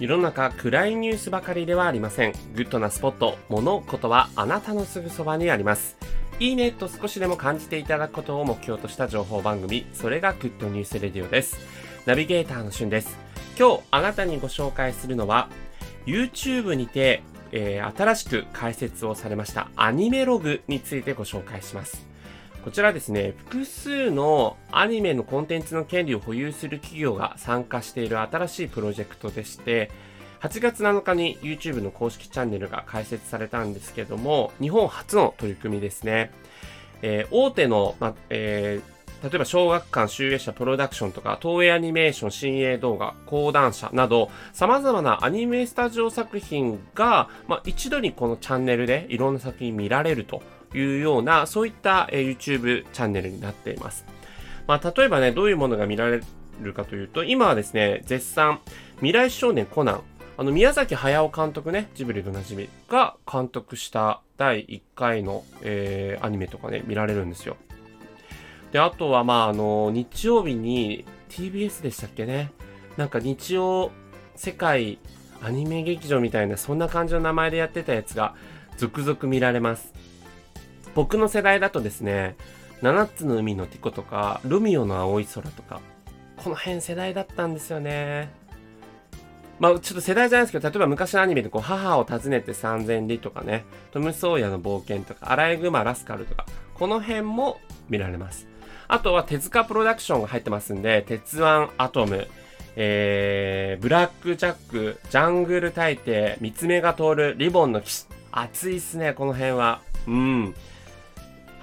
世の中暗いニュースばかりではありません。グッドなスポット、物事はあなたのすぐそばにあります。いいねと少しでも感じていただくことを目標とした情報番組、それがグッドニュースレディオです。ナビゲーターのしゅんです。今日あなたにご紹介するのは、YouTube にて、えー、新しく開設をされましたアニメログについてご紹介します。こちらですね、複数のアニメのコンテンツの権利を保有する企業が参加している新しいプロジェクトでして、8月7日に YouTube の公式チャンネルが開設されたんですけども、日本初の取り組みですね。えー、大手の、まえー、例えば小学館、集英社、プロダクションとか、東映アニメーション、新鋭動画、講談社など、様々なアニメスタジオ作品が、まあ、一度にこのチャンネルでいろんな作品見られるというような、そういった、YouTube チャンネルになっています。まあ、例えばね、どういうものが見られるかというと、今はですね、絶賛、未来少年コナン、あの、宮崎駿監督ね、ジブリの馴染みが監督した第1回の、えー、アニメとかね、見られるんですよ。で、あとは、まあ、あの、日曜日に TBS でしたっけね？なんか日曜世界アニメ劇場みたいな、そんな感じの名前でやってたやつが続々見られます。僕の世代だとですね、七つの海のティコとか、ルミオの青い空とか、この辺世代だったんですよね。まあ、ちょっと世代じゃないですけど、例えば昔のアニメでこう、母を訪ねて三千里とかね、トム・ソーヤの冒険とか、アライグマ・ラスカルとか、この辺も見られます。あとは手塚プロダクションが入ってますんで、鉄腕アトム、えー、ブラックジャック、ジャングル大帝、三つ目が通る、リボンの騎士。熱いっすね、この辺は。うん。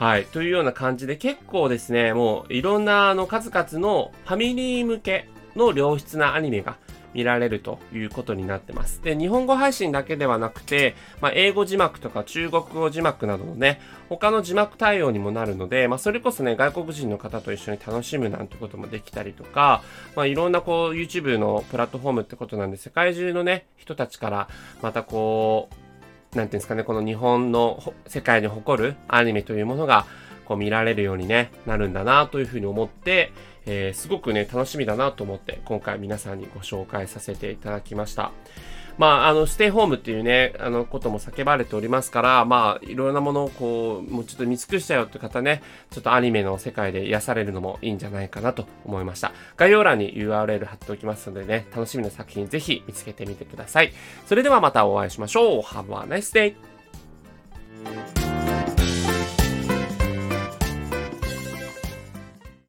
はい。というような感じで結構ですね、もういろんなあの数々のファミリー向けの良質なアニメが見られるということになってます。で、日本語配信だけではなくて、まあ、英語字幕とか中国語字幕などのね、他の字幕対応にもなるので、まあ、それこそね、外国人の方と一緒に楽しむなんてこともできたりとか、まあ、いろんなこう、YouTube のプラットフォームってことなんで、世界中のね、人たちから、またこう、なんていうんですかね、この日本の世界に誇るアニメというものが、こう見られるようにね、なるんだなというふうに思って、えー、すごくね、楽しみだなと思って、今回皆さんにご紹介させていただきました。まあ、あの、ステイホームっていうね、あの、ことも叫ばれておりますから、まあ、いろんなものをこう、もうちょっと見尽くしたよって方ね、ちょっとアニメの世界で癒されるのもいいんじゃないかなと思いました。概要欄に URL 貼っておきますのでね、楽しみな作品ぜひ見つけてみてください。それではまたお会いしましょう。Have a nice day!